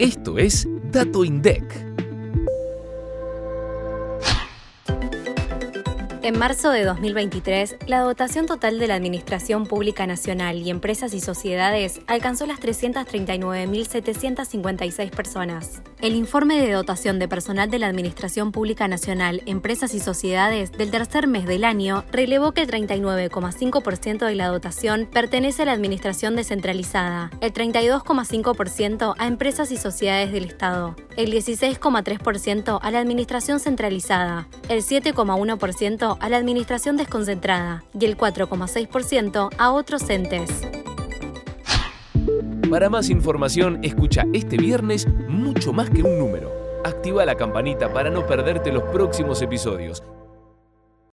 Esto es Dato INDEC. En marzo de 2023, la dotación total de la Administración Pública Nacional y Empresas y Sociedades alcanzó las 339.756 personas. El informe de dotación de personal de la Administración Pública Nacional, Empresas y Sociedades del tercer mes del año relevó que el 39,5% de la dotación pertenece a la Administración descentralizada, el 32,5% a empresas y sociedades del Estado, el 16,3% a la Administración centralizada, el 7,1% a la administración desconcentrada y el 4,6% a otros entes. Para más información, escucha este viernes mucho más que un número. Activa la campanita para no perderte los próximos episodios